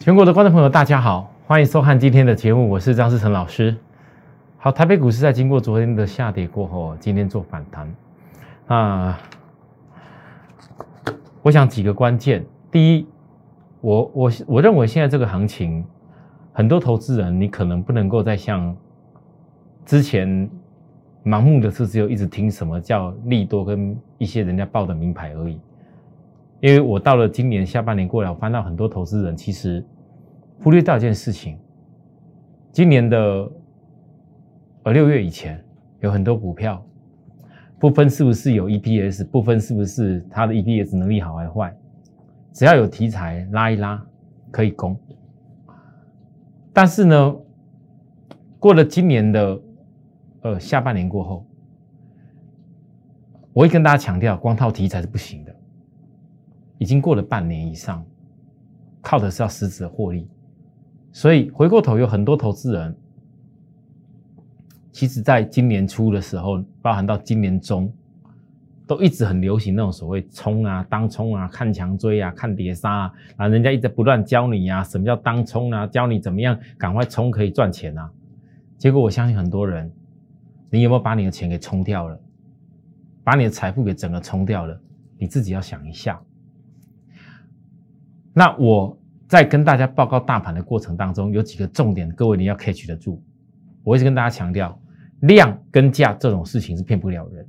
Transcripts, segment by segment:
全国的观众朋友，大家好，欢迎收看今天的节目，我是张世成老师。好，台北股市在经过昨天的下跌过后，今天做反弹啊。我想几个关键，第一，我我我认为现在这个行情，很多投资人你可能不能够再像之前盲目的是只有一直听什么叫利多跟一些人家报的名牌而已。因为我到了今年下半年过来，我翻到很多投资人其实忽略到一件事情。今年的呃六月以前，有很多股票，不分是不是有 EPS，不分是不是它的 EPS 能力好还坏，只要有题材拉一拉可以攻。但是呢，过了今年的呃下半年过后，我会跟大家强调，光靠题材是不行的。已经过了半年以上，靠的是要实质的获利，所以回过头有很多投资人，其实在今年初的时候，包含到今年中，都一直很流行那种所谓冲啊、当冲啊、看强追啊、看跌杀啊，啊，人家一直不断教你啊，什么叫当冲啊，教你怎么样赶快冲可以赚钱啊。结果我相信很多人，你有没有把你的钱给冲掉了？把你的财富给整个冲掉了？你自己要想一下。那我在跟大家报告大盘的过程当中，有几个重点，各位你要 catch 得住。我一直跟大家强调，量跟价这种事情是骗不了人。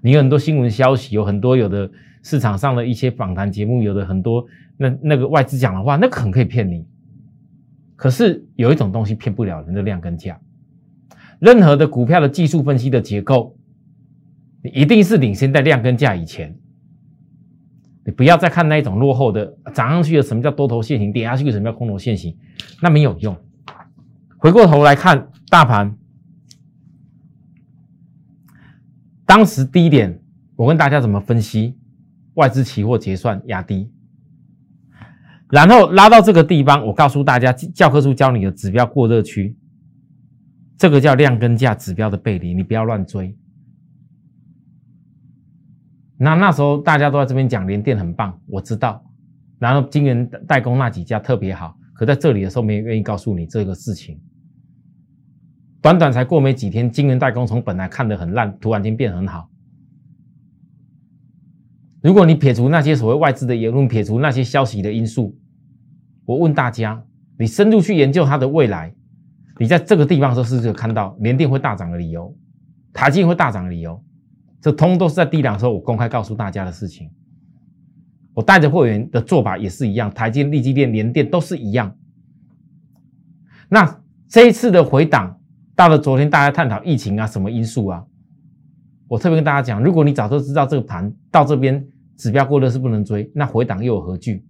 你有很多新闻消息，有很多有的市场上的一些访谈节目，有的很多那那个外资讲的话，那很可以骗你。可是有一种东西骗不了人的量跟价。任何的股票的技术分析的结构，你一定是领先在量跟价以前。你不要再看那一种落后的涨上去的什么叫多头线型，跌下去的什么叫空头线型，那没有用。回过头来看大盘，当时低点，我跟大家怎么分析？外资期货结算压低，然后拉到这个地方，我告诉大家，教科书教你的指标过热区，这个叫量跟价指标的背离，你不要乱追。那那时候大家都在这边讲联电很棒，我知道。然后晶圆代工那几家特别好，可在这里的时候没人愿意告诉你这个事情。短短才过没几天，晶圆代工从本来看得很烂，突然间变很好。如果你撇除那些所谓外资的言论，撇除那些消息的因素，我问大家，你深入去研究它的未来，你在这个地方的时候是不是看到联电会大涨的理由，台积会大涨的理由？这通都是在低档时候我公开告诉大家的事情。我带着会员的做法也是一样，台积、立基电、联电都是一样。那这一次的回档，到了昨天大家探讨疫情啊，什么因素啊？我特别跟大家讲，如果你早就知道这个盘到这边指标过热是不能追，那回档又有何惧？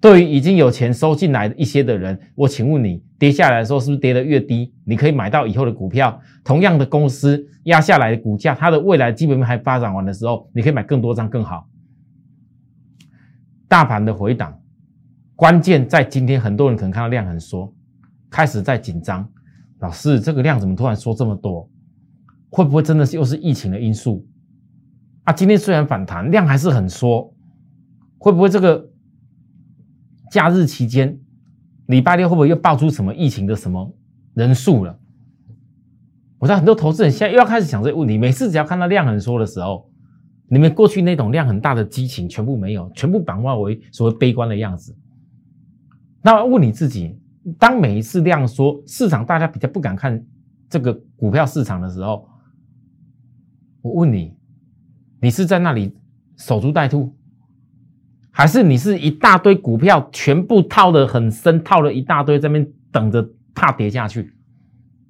对于已经有钱收进来一些的人，我请问你，跌下来的时候是不是跌得越低，你可以买到以后的股票？同样的公司压下来的股价，它的未来基本面还发展完的时候，你可以买更多张更好。大盘的回档，关键在今天，很多人可能看到量很缩，开始在紧张。老师，这个量怎么突然缩这么多？会不会真的是又是疫情的因素？啊，今天虽然反弹，量还是很缩，会不会这个？假日期间，礼拜六会不会又爆出什么疫情的什么人数了？我知道很多投资人现在又要开始想这个问题。每次只要看到量很缩的时候，你们过去那种量很大的激情全部没有，全部转化为所谓悲观的样子。那问你自己，当每一次量缩，市场大家比较不敢看这个股票市场的时候，我问你，你是在那里守株待兔？还是你是一大堆股票全部套的很深，套了一大堆在那边等着怕跌下去，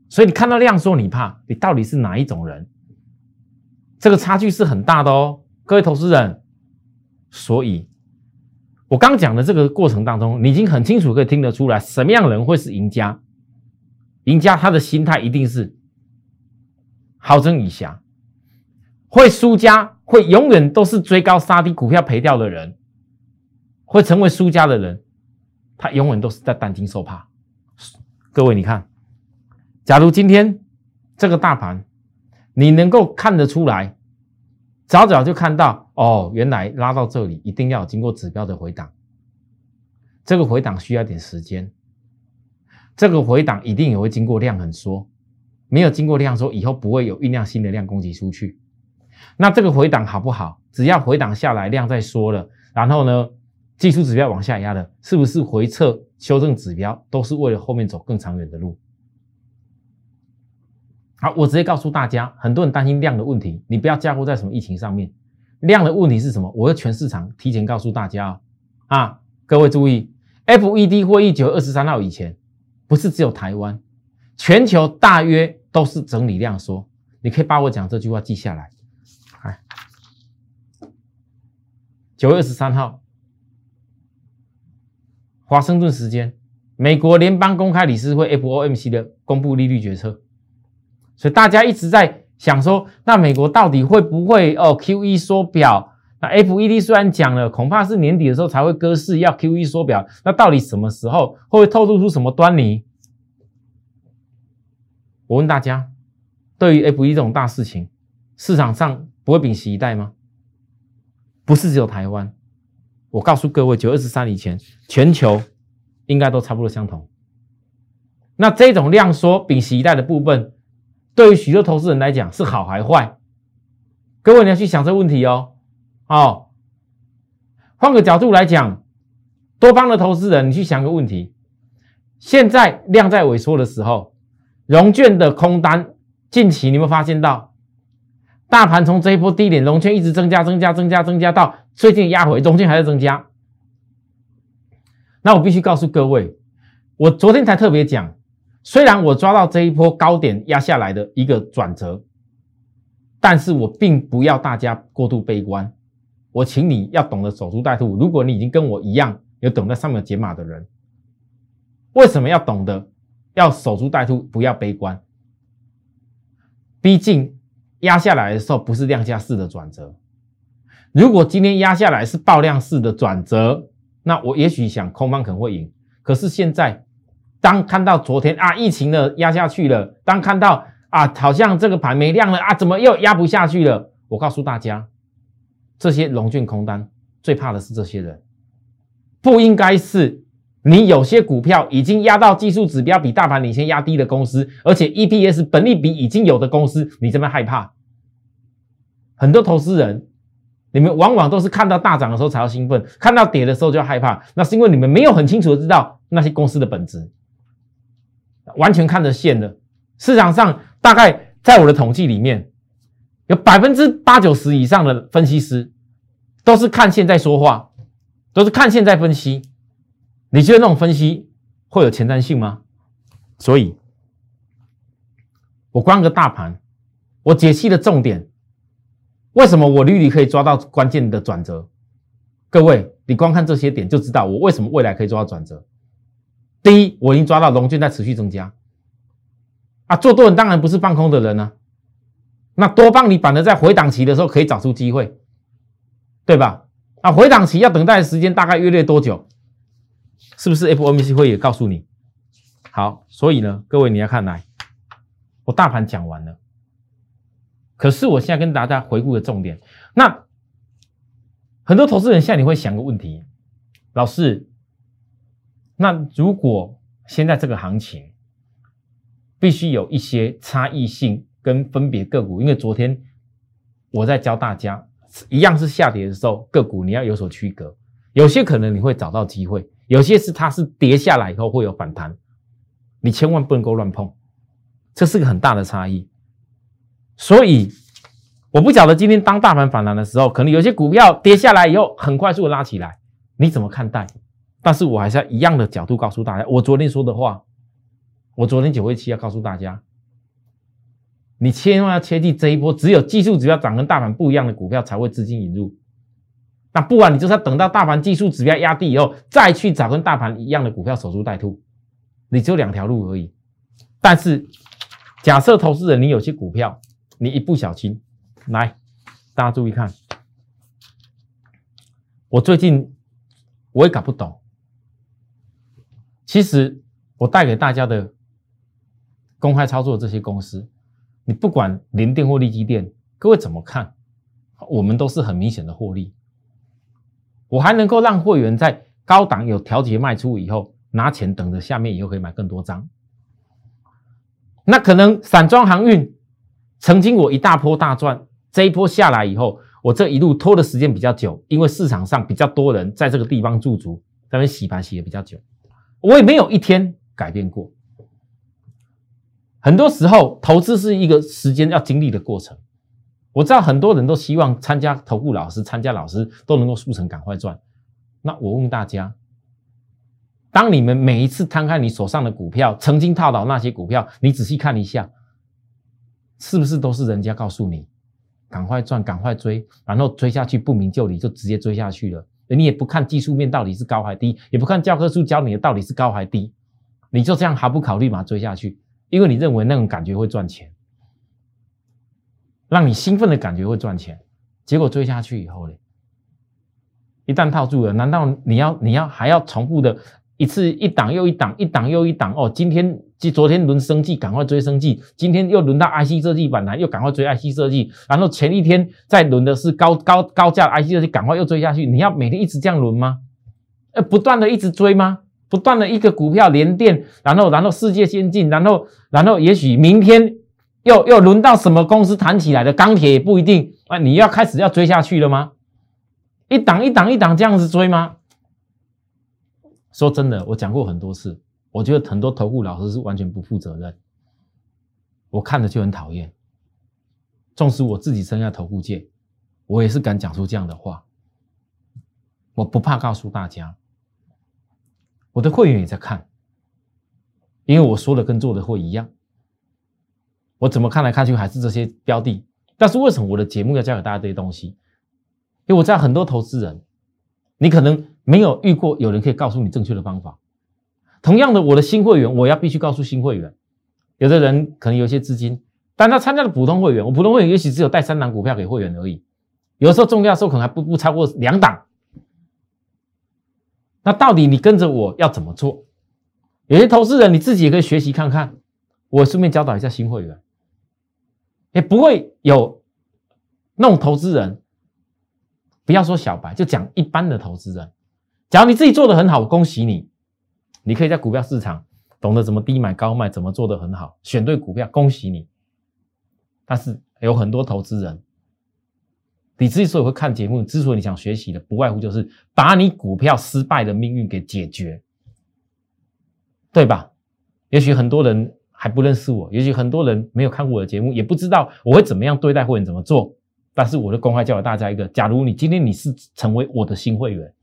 所以你看到量说你怕，你到底是哪一种人？这个差距是很大的哦，各位投资人。所以，我刚讲的这个过程当中，你已经很清楚可以听得出来，什么样人会是赢家？赢家他的心态一定是好整以暇，会输家会永远都是追高杀低，股票赔掉的人。会成为输家的人，他永远都是在担惊受怕。各位，你看，假如今天这个大盘，你能够看得出来，早早就看到哦，原来拉到这里一定要经过指标的回档，这个回档需要点时间，这个回档一定也会经过量很缩，没有经过量缩，以后不会有酝酿新的量供给出去。那这个回档好不好？只要回档下来，量再缩了，然后呢，技术指标往下压了，是不是回撤修正指标，都是为了后面走更长远的路？好，我直接告诉大家，很多人担心量的问题，你不要加固在什么疫情上面。量的问题是什么？我要全市场提前告诉大家啊！各位注意，FED 会议九月二十三号以前，不是只有台湾，全球大约都是整理量缩。你可以把我讲这句话记下来。哎，九月二十三号，华盛顿时间，美国联邦公开理事会 FOMC 的公布利率决策。所以大家一直在想说，那美国到底会不会哦 Q E 缩表？那 F E D 虽然讲了，恐怕是年底的时候才会搁市要 Q E 缩表。那到底什么时候会不会透露出什么端倪？我问大家，对于 F E 这种大事情，市场上不会屏息以待吗？不是只有台湾，我告诉各位，九月二十三以前，全球应该都差不多相同。那这种量缩屏息以待的部分。对于许多投资人来讲是好还坏？各位你要去想这个问题哦。哦，换个角度来讲，多方的投资人，你去想个问题：现在量在萎缩的时候，融券的空单近期你有没有发现到？大盘从这一波低点，融券一直增加、增加、增加、增加到最近压回，融券还在增加。那我必须告诉各位，我昨天才特别讲。虽然我抓到这一波高点压下来的一个转折，但是我并不要大家过度悲观。我请你要懂得守株待兔。如果你已经跟我一样有等在上面解码的人，为什么要懂得要守株待兔，不要悲观？毕竟压下来的时候不是量价式的转折。如果今天压下来是爆量式的转折，那我也许想空方可能会赢。可是现在。当看到昨天啊疫情的压下去了，当看到啊好像这个盘没量了啊，怎么又压不下去了？我告诉大家，这些龙卷空单最怕的是这些人，不应该是你有些股票已经压到技术指标比大盘领先压低的公司，而且 EPS 本利比已经有的公司，你这么害怕？很多投资人，你们往往都是看到大涨的时候才要兴奋，看到跌的时候就要害怕，那是因为你们没有很清楚的知道那些公司的本质。完全看得线的市场上，大概在我的统计里面，有百分之八九十以上的分析师都是看线在说话，都是看线在分析。你觉得那种分析会有前瞻性吗？所以，我光个大盘，我解析的重点，为什么我屡屡可以抓到关键的转折？各位，你光看这些点就知道我为什么未来可以抓到转折。第一，我已经抓到龙卷在持续增加，啊，做多人当然不是放空的人呢，那多帮你反而在回档期的时候可以找出机会，对吧？啊，回档期要等待的时间大概约略多久？是不是 FOMC 会也告诉你？好，所以呢，各位你要看来，我大盘讲完了，可是我现在跟大家回顾的重点，那很多投资人现在你会想个问题，老师。那如果现在这个行情必须有一些差异性跟分别个股，因为昨天我在教大家，一样是下跌的时候，个股你要有所区隔，有些可能你会找到机会，有些是它是跌下来以后会有反弹，你千万不能够乱碰，这是个很大的差异。所以我不晓得今天当大盘反弹的时候，可能有些股票跌下来以后很快速的拉起来，你怎么看待？但是我还是要一样的角度告诉大家，我昨天说的话，我昨天九月七要告诉大家，你千万要切记这一波只有技术指标涨跟大盘不一样的股票才会资金引入，那不然你就是要等到大盘技术指标压低以后，再去找跟大盘一样的股票守株待兔，你只有两条路而已。但是假设投资人你有些股票，你一不小心，来，大家注意看，我最近我也搞不懂。其实我带给大家的公开操作这些公司，你不管零电或利基电，各位怎么看？我们都是很明显的获利。我还能够让会员在高档有调节卖出以后，拿钱等着下面以后可以买更多张。那可能散装航运曾经我一大波大赚，这一波下来以后，我这一路拖的时间比较久，因为市场上比较多人在这个地方驻足，在那洗盘洗的比较久，我也没有一天改变过。很多时候，投资是一个时间要经历的过程。我知道很多人都希望参加投顾老师，参加老师都能够速成赶快赚。那我问大家，当你们每一次摊开你手上的股票，曾经套牢那些股票，你仔细看一下，是不是都是人家告诉你赶快赚、赶快追，然后追下去不明就里，就直接追下去了。你也不看技术面到底是高还低，也不看教科书教你的到底是高还低，你就这样毫不考虑把它追下去，因为你认为那种感觉会赚钱。让你兴奋的感觉会赚钱，结果追下去以后呢，一旦套住了，难道你要你要还要重复的一次一档又一档，一档又一档哦？今天即昨天轮生计，赶快追生计；今天又轮到 IC 设计板来，又赶快追 IC 设计。然后前一天再轮的是高高高价 IC 设计，赶快又追下去。你要每天一直这样轮吗？呃，不断的一直追吗？不断的一个股票连电，然后然后世界先进，然后然后也许明天。又又轮到什么公司弹起来的钢铁也不一定啊！你要开始要追下去了吗？一档一档一档这样子追吗？说真的，我讲过很多次，我觉得很多投顾老师是完全不负责任，我看着就很讨厌。纵使我自己身在投顾界，我也是敢讲出这样的话，我不怕告诉大家，我的会员也在看，因为我说的跟做的会一样。我怎么看来看去还是这些标的，但是为什么我的节目要教给大家这些东西？因为我知道很多投资人，你可能没有遇过有人可以告诉你正确的方法。同样的，我的新会员，我要必须告诉新会员，有的人可能有些资金，但他参加了普通会员，我普通会员也许只有带三档股票给会员而已，有时候重要时候可能还不不超过两档。那到底你跟着我要怎么做？有些投资人你自己也可以学习看看，我顺便教导一下新会员。也不会有那种投资人，不要说小白，就讲一般的投资人。假如你自己做的很好，恭喜你，你可以在股票市场懂得怎么低买高卖，怎么做的很好，选对股票，恭喜你。但是有很多投资人，你之所以会看节目，之所以你想学习的，不外乎就是把你股票失败的命运给解决，对吧？也许很多人。还不认识我，也许很多人没有看过我的节目，也不知道我会怎么样对待会员怎么做。但是我的公开教给大家一个：假如你今天你是成为我的新会员，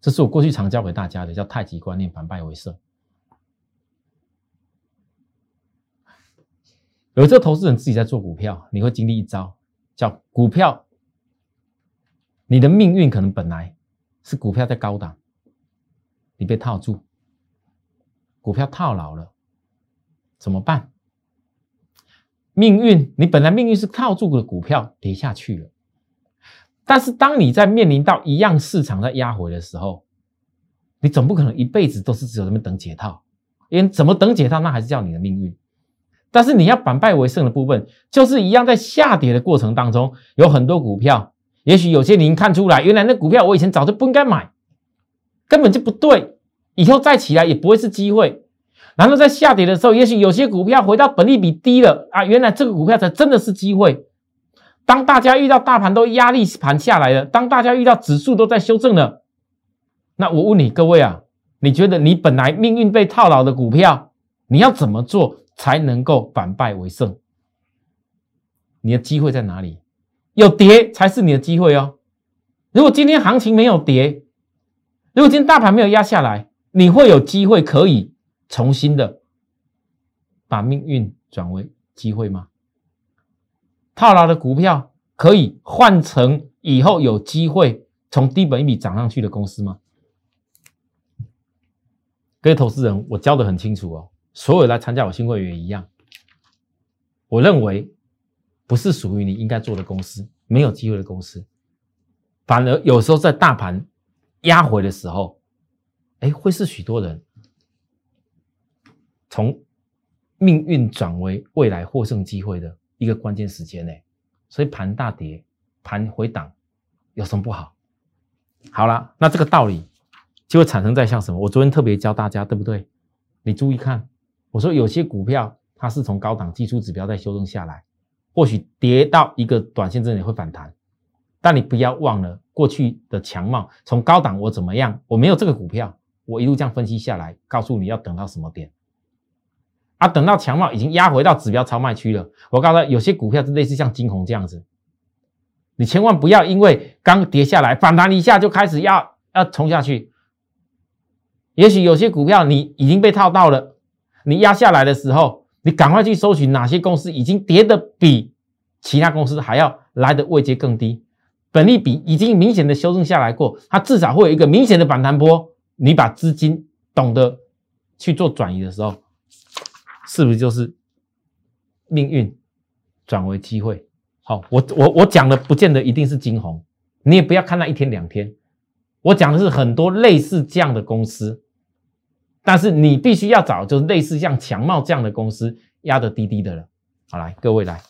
这是我过去常教给大家的，叫太极观念，反败为胜。有这投资人自己在做股票，你会经历一招，叫股票，你的命运可能本来是股票在高档。你被套住，股票套牢了，怎么办？命运，你本来命运是套住的股票跌下去了，但是当你在面临到一样市场在压回的时候，你总不可能一辈子都是只有那么等解套，因为怎么等解套，那还是叫你的命运。但是你要反败为胜的部分，就是一样在下跌的过程当中，有很多股票，也许有些您看出来，原来那股票我以前早就不应该买。根本就不对，以后再起来也不会是机会。然后在下跌的时候，也许有些股票回到本利比低了啊，原来这个股票才真的是机会。当大家遇到大盘都压力盘下来了，当大家遇到指数都在修正了，那我问你各位啊，你觉得你本来命运被套牢的股票，你要怎么做才能够反败为胜？你的机会在哪里？有跌才是你的机会哦。如果今天行情没有跌，如果今天大盘没有压下来，你会有机会可以重新的把命运转为机会吗？套牢的股票可以换成以后有机会从低本一笔涨上去的公司吗？各位投资人，我教的很清楚哦，所有来参加我新会员一样，我认为不是属于你应该做的公司，没有机会的公司，反而有时候在大盘。压回的时候，哎，会是许多人从命运转为未来获胜机会的一个关键时间呢。所以盘大跌、盘回档，有什么不好？好了，那这个道理就会产生在像什么？我昨天特别教大家，对不对？你注意看，我说有些股票它是从高档技术指标在修正下来，或许跌到一个短线这里会反弹，但你不要忘了过去的强貌，从高档我怎么样？我没有这个股票，我一路这样分析下来，告诉你要等到什么点。啊，等到强茂已经压回到指标超卖区了，我告诉他，有些股票是类似像金红这样子，你千万不要因为刚跌下来反弹一下就开始要要冲下去。也许有些股票你已经被套到了，你压下来的时候，你赶快去搜寻哪些公司已经跌的比其他公司还要来的位阶更低，本利比已经明显的修正下来过，它至少会有一个明显的反弹波。你把资金懂得去做转移的时候。是不是就是命运转为机会？好，我我我讲的不见得一定是金红，你也不要看那一天两天。我讲的是很多类似这样的公司，但是你必须要找就是类似像强茂这样的公司压得低低的了。好，来各位来，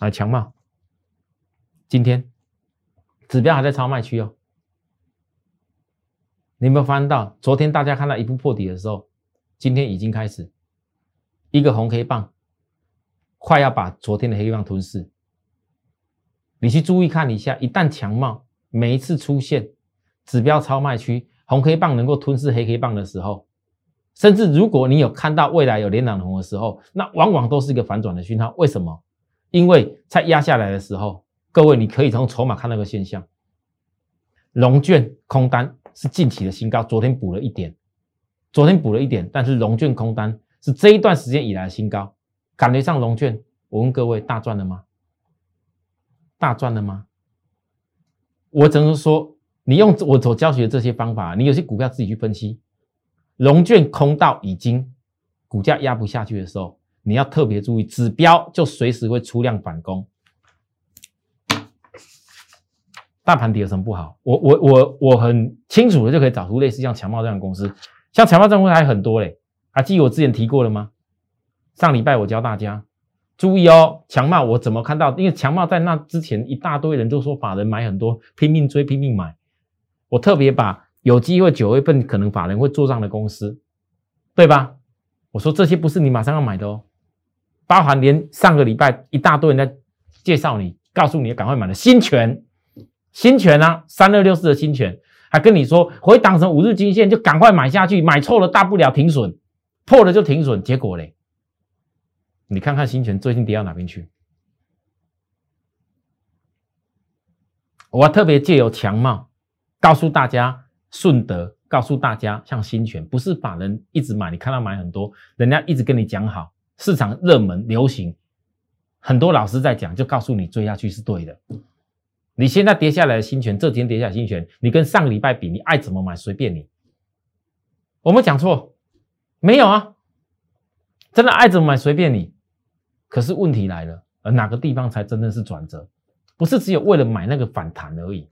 来强茂，今天指标还在超卖区哦。你有没有发现到昨天大家看到一步破底的时候，今天已经开始。一个红黑棒，快要把昨天的黑棒吞噬。你去注意看一下，一旦强帽每一次出现指标超卖区，红黑棒能够吞噬黑黑棒的时候，甚至如果你有看到未来有连涨红的时候，那往往都是一个反转的讯号。为什么？因为在压下来的时候，各位你可以从筹码看那个现象，龙卷空单是近期的新高，昨天补了一点，昨天补了一点，但是龙卷空单。是这一段时间以来的新高，感觉上龙卷，我问各位大赚了吗？大赚了吗？我只能说，你用我所教学的这些方法，你有些股票自己去分析，龙卷空到已经股价压不下去的时候，你要特别注意，指标就随时会出量反攻。大盘底有什么不好？我我我我很清楚的就可以找出类似像强茂这样的公司，像强茂这样公司还很多嘞。还记得我之前提过了吗？上礼拜我教大家注意哦，强茂我怎么看到？因为强茂在那之前一大堆人都说法人买很多，拼命追拼命买。我特别把有机会九月份可能法人会做账的公司，对吧？我说这些不是你马上要买的哦，包含连上个礼拜一大堆人在介绍你，告诉你赶快买的新权，新权啊，三二六四的新权，还跟你说回档成五日均线就赶快买下去，买错了大不了停损。破了就停损，结果嘞？你看看新权最近跌到哪边去？我特别借由强茂告诉大家，顺德告诉大家，像新权不是把人一直买，你看到买很多，人家一直跟你讲好，市场热门流行，很多老师在讲，就告诉你追下去是对的。你现在跌下来的新权，这几天跌下来新权，你跟上个礼拜比，你爱怎么买随便你。我没讲错。没有啊，真的爱怎么买随便你。可是问题来了，而哪个地方才真的是转折？不是只有为了买那个反弹而已。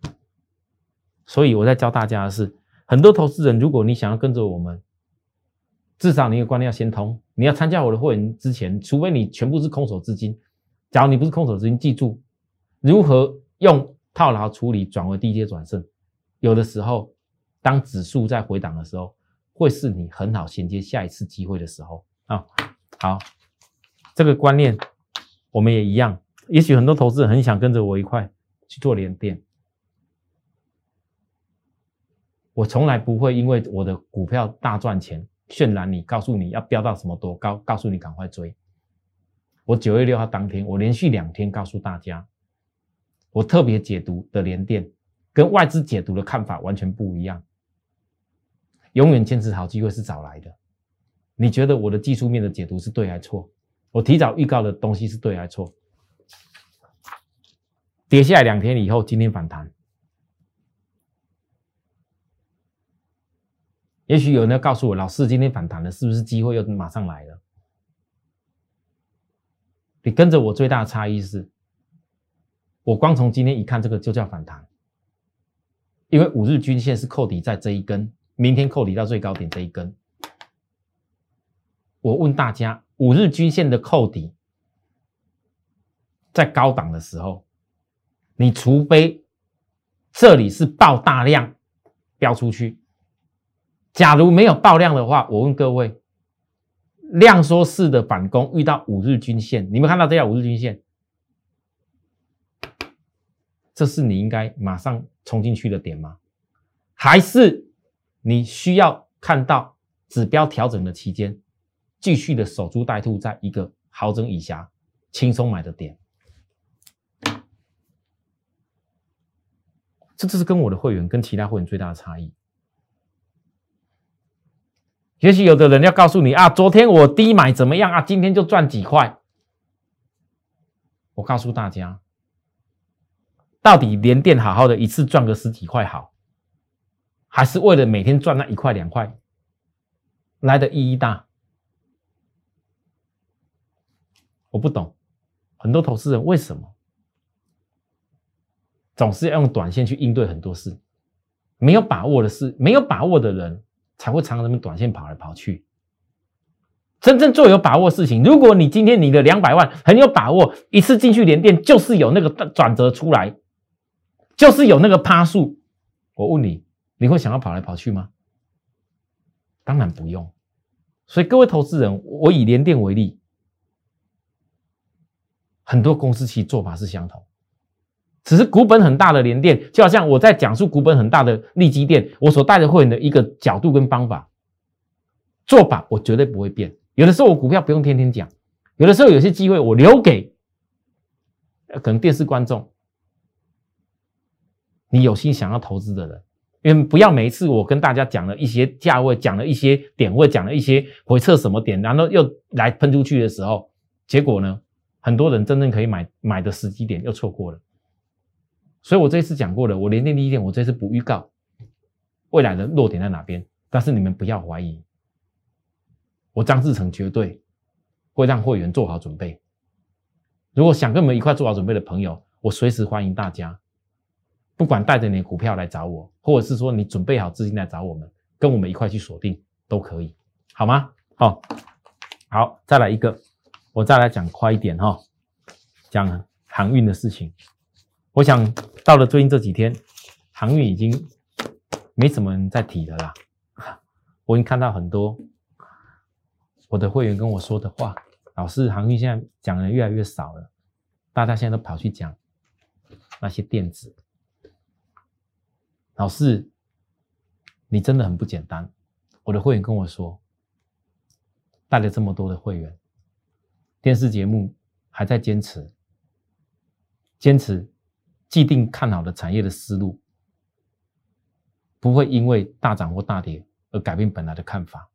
所以我在教大家的是，很多投资人，如果你想要跟着我们，至少你的观念要先通。你要参加我的会员之前，除非你全部是空手资金。假如你不是空手资金，记住如何用套牢处理转为低阶转胜。有的时候，当指数在回档的时候。会是你很好衔接下一次机会的时候啊！好，这个观念我们也一样。也许很多投资人很想跟着我一块去做连电，我从来不会因为我的股票大赚钱渲染你，告诉你要飙到什么多高，告诉你赶快追。我九月六号当天，我连续两天告诉大家，我特别解读的连电跟外资解读的看法完全不一样。永远坚持好机会是找来的。你觉得我的技术面的解读是对还是错？我提早预告的东西是对还是错？跌下来两天以后，今天反弹。也许有人要告诉我，老师今天反弹了，是不是机会又马上来了？你跟着我最大的差异是，我光从今天一看，这个就叫反弹，因为五日均线是扣底在这一根。明天扣底到最高点这一根，我问大家，五日均线的扣底在高档的时候，你除非这里是爆大量标出去。假如没有爆量的话，我问各位，量缩式的反攻遇到五日均线，你们看到这条五日均线，这是你应该马上冲进去的点吗？还是你需要看到指标调整的期间，继续的守株待兔，在一个好整以下轻松买的点？这就是跟我的会员跟其他会员最大的差异。也许有的人要告诉你啊，昨天我低买怎么样啊？今天就赚几块。我告诉大家，到底连电好好的一次赚个十几块好，还是为了每天赚那一块两块来的意义大？我不懂，很多投资人为什么总是要用短线去应对很多事？没有把握的事，没有把握的人。才会常常那么短线跑来跑去。真正做有把握事情，如果你今天你的两百万很有把握，一次进去连电就是有那个转折出来，就是有那个趴数。我问你，你会想要跑来跑去吗？当然不用。所以各位投资人，我以联电为例，很多公司其实做法是相同。只是股本很大的联电，就好像我在讲述股本很大的利基电，我所带的会员的一个角度跟方法做法，我绝对不会变。有的时候我股票不用天天讲，有的时候有些机会我留给可能电视观众，你有心想要投资的人，因为不要每一次我跟大家讲了一些价位，讲了一些点位，讲了一些回撤什么点，然后又来喷出去的时候，结果呢，很多人真正可以买买的时机点又错过了。所以我这次讲过了，我连电第一点，我这次不预告未来的落点在哪边，但是你们不要怀疑，我张志成绝对会让会员做好准备。如果想跟我们一块做好准备的朋友，我随时欢迎大家，不管带着你的股票来找我，或者是说你准备好资金来找我们，跟我们一块去锁定都可以，好吗？好，好，再来一个，我再来讲快一点哈，讲航运的事情。我想到了最近这几天，航运已经没什么人在提了啦。我已经看到很多我的会员跟我说的话，老师，航运现在讲的越来越少了，大家现在都跑去讲那些电子。老师，你真的很不简单。我的会员跟我说，带了这么多的会员，电视节目还在坚持，坚持。既定看好的产业的思路，不会因为大涨或大跌而改变本来的看法。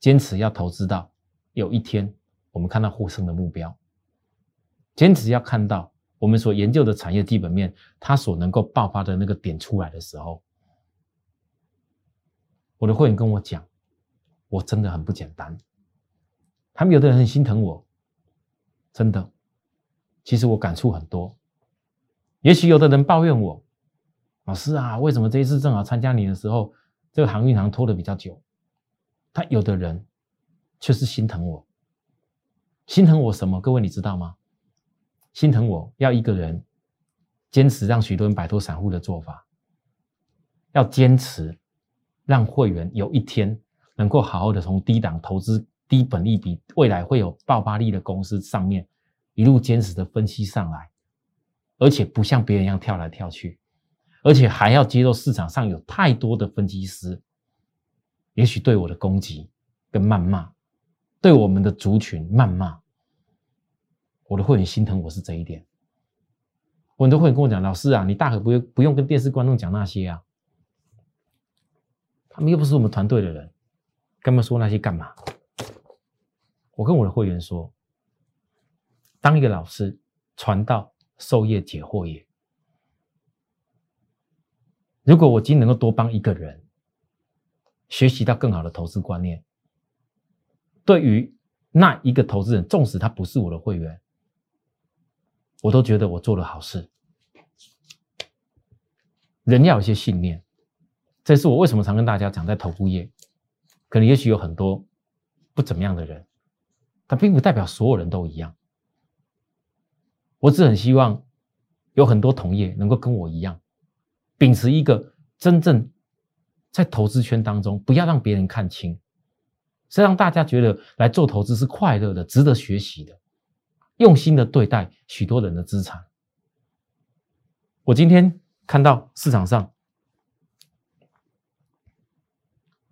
坚持要投资到有一天我们看到获胜的目标，坚持要看到我们所研究的产业基本面它所能够爆发的那个点出来的时候，我的会员跟我讲，我真的很不简单。他们有的人很心疼我，真的，其实我感触很多。也许有的人抱怨我，老师啊，为什么这一次正好参加你的时候，这个航运行拖的比较久？他有的人却是心疼我，心疼我什么？各位你知道吗？心疼我要一个人坚持让许多人摆脱散户的做法，要坚持让会员有一天能够好好的从低档投资、低本利比、未来会有爆发力的公司上面一路坚持的分析上来。而且不像别人一样跳来跳去，而且还要接受市场上有太多的分析师，也许对我的攻击跟谩骂，对我们的族群谩骂，我的会员心疼我是这一点。很多会员跟我讲：“老师啊，你大可不用不用跟电视观众讲那些啊，他们又不是我们团队的人，跟他们说那些干嘛？”我跟我的会员说：“当一个老师传道。”授业解惑也。如果我今天能够多帮一个人学习到更好的投资观念，对于那一个投资人，纵使他不是我的会员，我都觉得我做了好事。人要有一些信念，这是我为什么常跟大家讲，在投顾业，可能也许有很多不怎么样的人，但并不代表所有人都一样。我只很希望有很多同业能够跟我一样，秉持一个真正在投资圈当中，不要让别人看清，是让大家觉得来做投资是快乐的、值得学习的，用心的对待许多人的资产。我今天看到市场上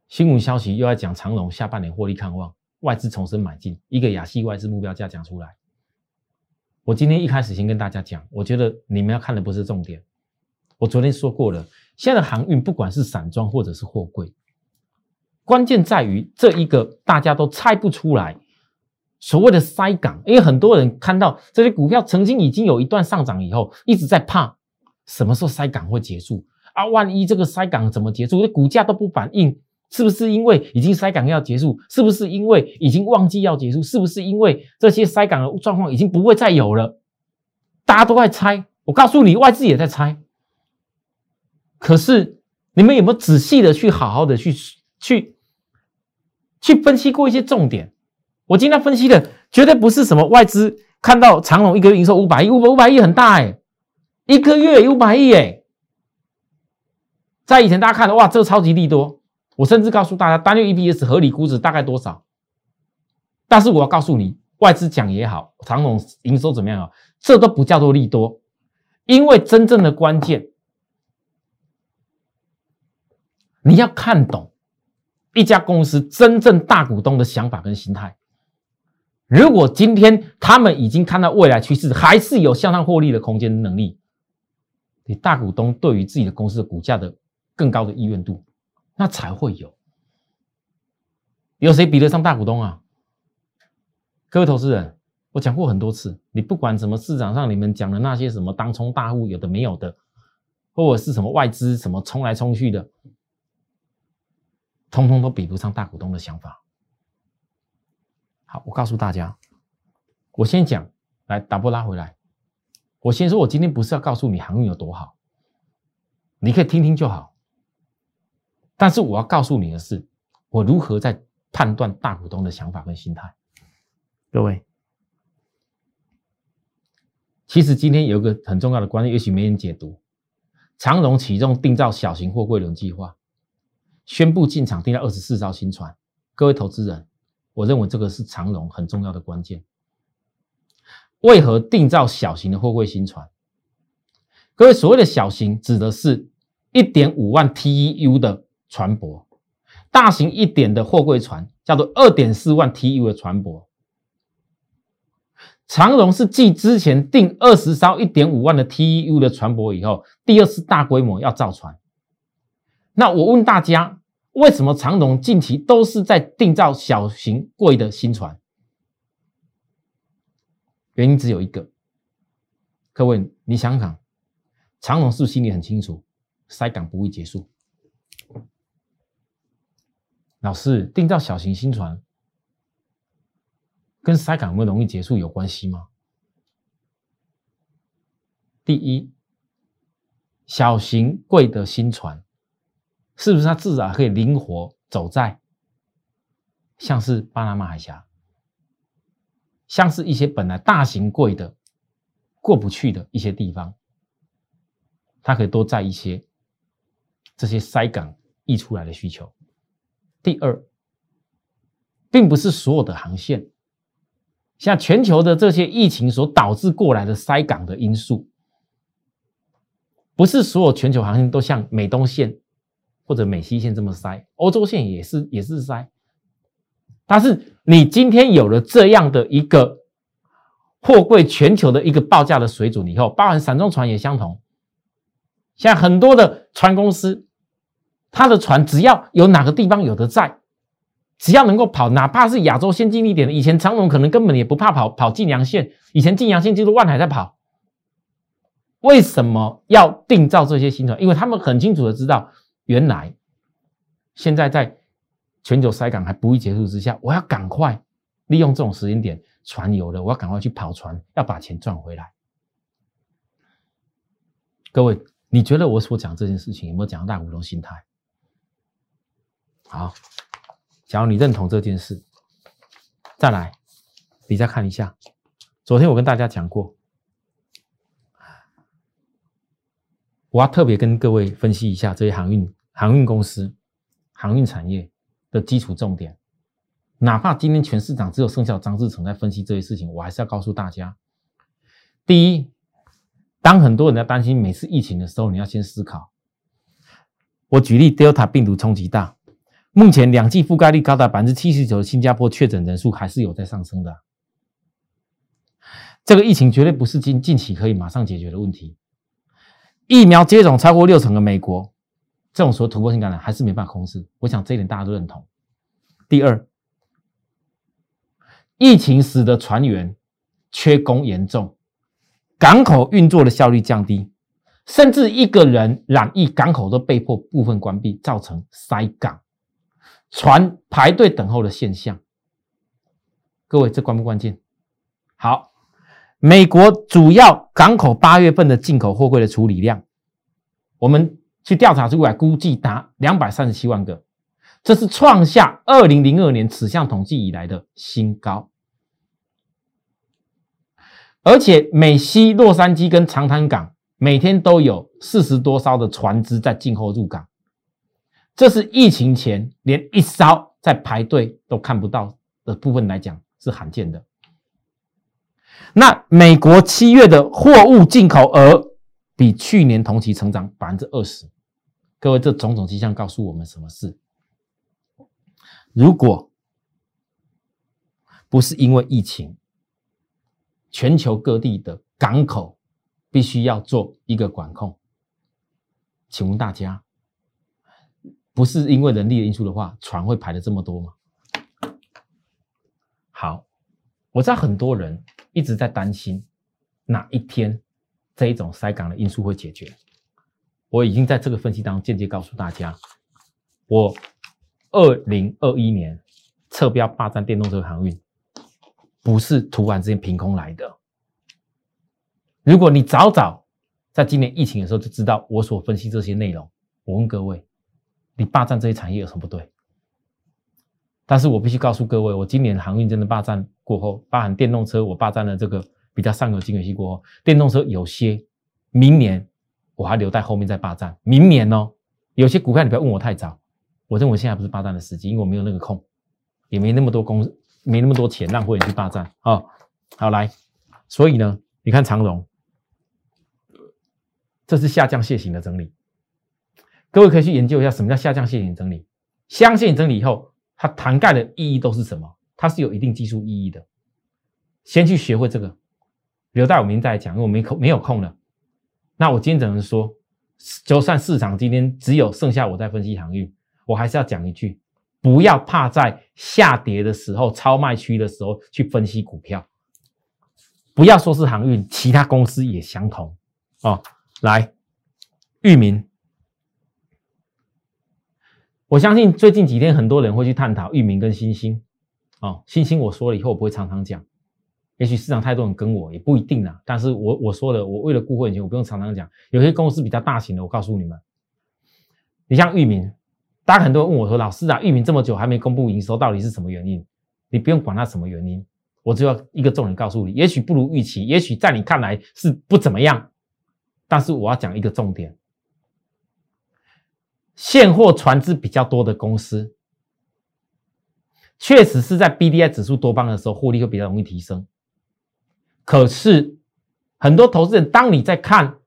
新闻消息又在讲长隆下半年获利看望，外资重新买进，一个亚细外资目标价讲出来。我今天一开始先跟大家讲，我觉得你们要看的不是重点。我昨天说过了，现在的航运不管是散装或者是货柜，关键在于这一个大家都猜不出来所谓的塞港，因为很多人看到这些股票曾经已经有一段上涨以后，一直在怕什么时候塞港会结束啊？万一这个塞港怎么结束？这股价都不反应。是不是因为已经塞港要结束？是不是因为已经旺季要结束？是不是因为这些塞港的状况已经不会再有了？大家都在猜，我告诉你，外资也在猜。可是你们有没有仔细的去好好的去去去分析过一些重点？我今天分析的绝对不是什么外资看到长隆一个月营收五百亿，五百五百亿很大哎，一个月五百亿哎，在以前大家看的哇，这个超级利多。我甚至告诉大家，单月 EPS 合理估值大概多少？但是我要告诉你，外资讲也好，长隆营收怎么样啊？这都不叫做利多，因为真正的关键，你要看懂一家公司真正大股东的想法跟心态。如果今天他们已经看到未来趋势，还是有向上获利的空间能力，你大股东对于自己的公司的股价的更高的意愿度。那才会有，有谁比得上大股东啊？各位投资人，我讲过很多次，你不管什么市场上你们讲的那些什么当冲大户，有的没有的，或者是什么外资什么冲来冲去的，通通都比不上大股东的想法。好，我告诉大家，我先讲，来打波拉回来。我先说，我今天不是要告诉你航运有多好，你可以听听就好。但是我要告诉你的是，我如何在判断大股东的想法跟心态。各位，其实今天有一个很重要的观念，也许没人解读。长荣启动定造小型货柜轮计划，宣布进场订造二十四艘新船。各位投资人，我认为这个是长荣很重要的关键。为何定造小型的货柜新船？各位所谓的小型，指的是一点五万 TEU 的。船舶大型一点的货柜船叫做二点四万 TEU 的船舶，长荣是继之前订二十艘一点五万的 TEU 的船舶以后，第二次大规模要造船。那我问大家，为什么长荣近期都是在订造小型贵的新船？原因只有一个，各位你想想，长荣是不是心里很清楚，塞港不会结束？老师，订造小型新船跟塞港会容易结束有关系吗？第一，小型贵的新船，是不是它至少可以灵活走在像是巴拿马海峡，像是一些本来大型贵的过不去的一些地方，它可以多载一些这些塞港溢出来的需求。第二，并不是所有的航线，像全球的这些疫情所导致过来的塞港的因素，不是所有全球航线都像美东线或者美西线这么塞，欧洲线也是也是塞。但是你今天有了这样的一个货柜全球的一个报价的水准以后，包含散装船也相同，像很多的船公司。他的船只要有哪个地方有的在，只要能够跑，哪怕是亚洲先进一点的，以前长龙可能根本也不怕跑跑晋阳线，以前晋阳线就是万海在跑。为什么要定造这些新船？因为他们很清楚的知道，原来现在在全球塞港还不会结束之下，我要赶快利用这种时间点，船有了，我要赶快去跑船，要把钱赚回来。各位，你觉得我所讲这件事情有没有讲到大股东心态？好，假如你认同这件事，再来，你再看一下。昨天我跟大家讲过，我要特别跟各位分析一下这些航运航运公司、航运产业的基础重点。哪怕今天全市场只有剩下张志成在分析这些事情，我还是要告诉大家：第一，当很多人在担心每次疫情的时候，你要先思考。我举例，Delta 病毒冲击大，目前两剂覆盖率高达百分之七十九的新加坡确诊人数还是有在上升的。这个疫情绝对不是近近期可以马上解决的问题。疫苗接种超过六成的美国，这种时候突破性感染还是没办法控制。我想这一点大家都认同。第二，疫情使得船员缺工严重，港口运作的效率降低，甚至一个人染疫，港口都被迫部分关闭，造成塞港、船排队等候的现象。各位，这关不关键？好。美国主要港口八月份的进口货柜的处理量，我们去调查出来，估计达两百三十七万个，这是创下二零零二年此项统计以来的新高。而且美西洛杉矶跟长滩港每天都有四十多艘的船只在进货入港，这是疫情前连一艘在排队都看不到的部分来讲是罕见的。那美国七月的货物进口额比去年同期成长百分之二十，各位，这种种迹象告诉我们什么事？如果不是因为疫情，全球各地的港口必须要做一个管控，请问大家，不是因为人力的因素的话，船会排的这么多吗？好，我知道很多人。一直在担心哪一天这一种塞港的因素会解决。我已经在这个分析当中间接告诉大家，我二零二一年撤标霸占电动车航运，不是突然之间凭空来的。如果你早早在今年疫情的时候就知道我所分析这些内容，我问各位，你霸占这些产业有什么不对？但是我必须告诉各位，我今年航运真的霸占过后，包含电动车，我霸占了这个比较上游金源系过后，电动车有些明年我还留在后面再霸占。明年哦，有些股票你不要问我太早，我认为现在不是霸占的时机，因为我没有那个空，也没那么多公，没那么多钱让会员去霸占啊。好来，所以呢，你看长荣，这是下降楔形的整理，各位可以去研究一下什么叫下降楔形整理，箱线整理以后。它涵盖的意义都是什么？它是有一定技术意义的。先去学会这个，留待我明天再讲，因为我没空，没有空了。那我今天只能说，就算市场今天只有剩下我在分析航运，我还是要讲一句：不要怕在下跌的时候、超卖区的时候去分析股票。不要说是航运，其他公司也相同哦。来，域名。我相信最近几天很多人会去探讨域名跟新兴，哦，新兴我说了以后我不会常常讲，也许市场太多人跟我也不一定啊。但是我我说了，我为了顾客钱，我不用常常讲。有些公司比较大型的，我告诉你们，你像域名，大家很多人问我说，老师啊，域名这么久还没公布营收，到底是什么原因？你不用管它什么原因，我只要一个重点告诉你，也许不如预期，也许在你看来是不怎么样，但是我要讲一个重点。现货船只比较多的公司，确实是在 B D I 指数多方的时候，获利会比较容易提升。可是很多投资人，当你在看，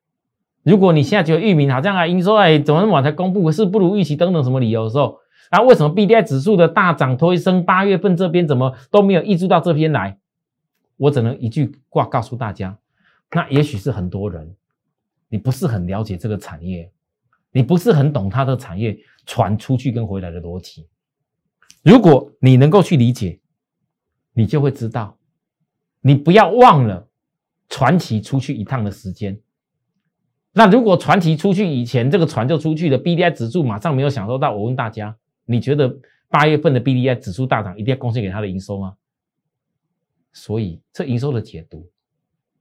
如果你现在觉得域名好像啊营收哎怎么那么晚才公布，是不如预期等等什么理由的时候，然啊为什么 B D I 指数的大涨推升，八月份这边怎么都没有溢注到这边来？我只能一句话告诉大家，那也许是很多人，你不是很了解这个产业。你不是很懂它的产业传出去跟回来的逻辑。如果你能够去理解，你就会知道，你不要忘了传奇出去一趟的时间。那如果传奇出去以前，这个船就出去了，B D I 指数马上没有享受到。我问大家，你觉得八月份的 B D I 指数大涨，一定要贡献给它的营收吗？所以这营收的解读，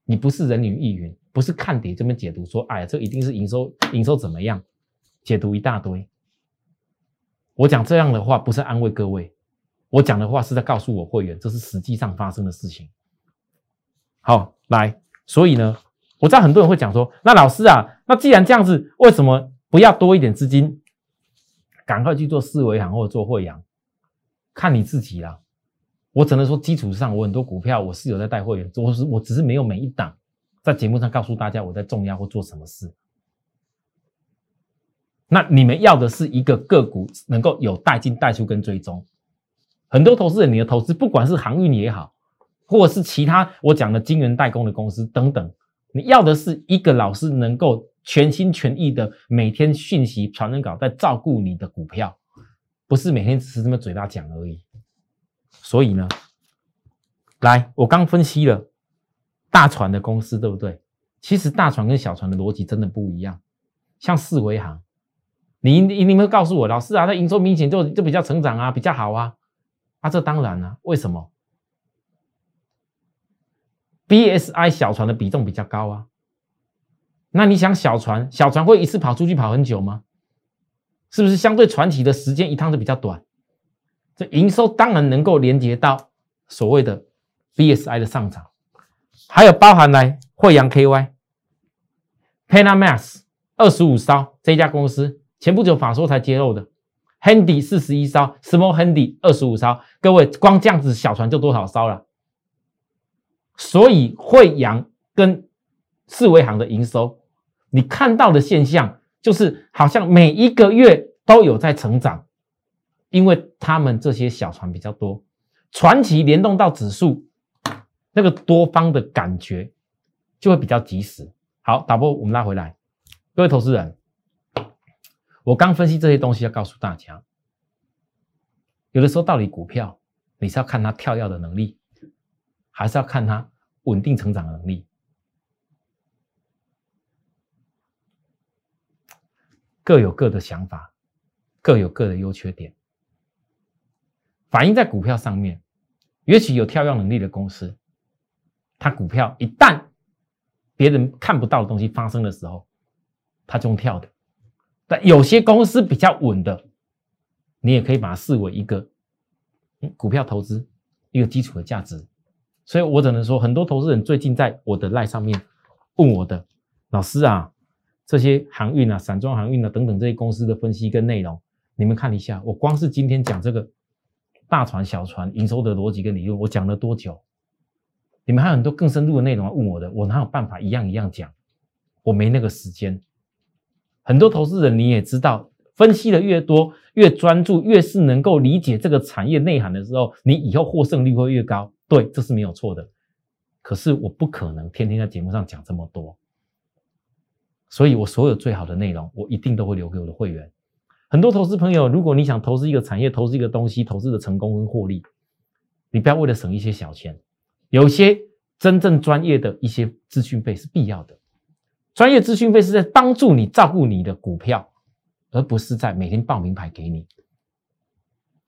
你不是人云亦云，不是看跌这边解读说，哎呀，这一定是营收营收怎么样？解读一大堆，我讲这样的话不是安慰各位，我讲的话是在告诉我会员，这是实际上发生的事情。好，来，所以呢，我知道很多人会讲说，那老师啊，那既然这样子，为什么不要多一点资金，赶快去做四维行或者做汇阳？看你自己啦。我只能说，基础上我很多股票我是有在带会员，我是我只是没有每一档在节目上告诉大家我在重压或做什么事。那你们要的是一个个股能够有带进带出跟追踪。很多投资人，你的投资不管是航运也好，或者是其他我讲的晶圆代工的公司等等，你要的是一个老师能够全心全意的每天讯息传真稿在照顾你的股票，不是每天只是这么嘴巴讲而已。所以呢，来，我刚分析了大船的公司，对不对？其实大船跟小船的逻辑真的不一样，像四维行。你你你们告诉我，老师啊，那营收明显就就比较成长啊，比较好啊，啊，这当然啊，为什么？BSI 小船的比重比较高啊，那你想小船小船会一次跑出去跑很久吗？是不是相对船体的时间一趟就比较短？这营收当然能够连接到所谓的 BSI 的上涨，还有包含来惠阳 KY，Panamax 二十五艘这家公司。前不久法说才揭露的，Handy 四十一艘，Small Handy 二十五艘，各位光这样子小船就多少艘了？所以惠阳跟四维行的营收，你看到的现象就是好像每一个月都有在成长，因为他们这些小船比较多，传奇联动到指数，那个多方的感觉就会比较及时。好，导播我们拉回来，各位投资人。我刚分析这些东西，要告诉大家，有的时候到底股票你是要看它跳跃的能力，还是要看它稳定成长的能力？各有各的想法，各有各的优缺点，反映在股票上面。也许有跳跃能力的公司，它股票一旦别人看不到的东西发生的时候，它就用跳的。有些公司比较稳的，你也可以把它视为一个股票投资一个基础的价值。所以我只能说，很多投资人最近在我的赖上面问我的老师啊，这些航运啊、散装航运啊等等这些公司的分析跟内容，你们看一下。我光是今天讲这个大船、小船营收的逻辑跟理论，我讲了多久？你们还有很多更深入的内容要问我的，我哪有办法一样一样讲？我没那个时间。很多投资人你也知道，分析的越多，越专注，越是能够理解这个产业内涵的时候，你以后获胜率会越高。对，这是没有错的。可是我不可能天天在节目上讲这么多，所以我所有最好的内容，我一定都会留给我的会员。很多投资朋友，如果你想投资一个产业，投资一个东西，投资的成功跟获利，你不要为了省一些小钱，有些真正专业的一些资讯费是必要的。专业咨询费是在帮助你照顾你的股票，而不是在每天报名牌给你。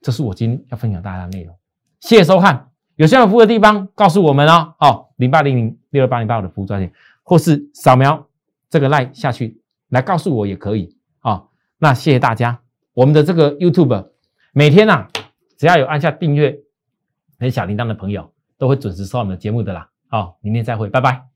这是我今天要分享大家的内容。谢谢收看，有需要服务的地方告诉我们哦。哦，零八零零六二八零八五的服务专线，或是扫描这个 line 下去来告诉我也可以。哦，那谢谢大家。我们的这个 YouTube 每天呐，只要有按下订阅跟小铃铛的朋友，都会准时收我们的节目的啦。好，明天再会，拜拜。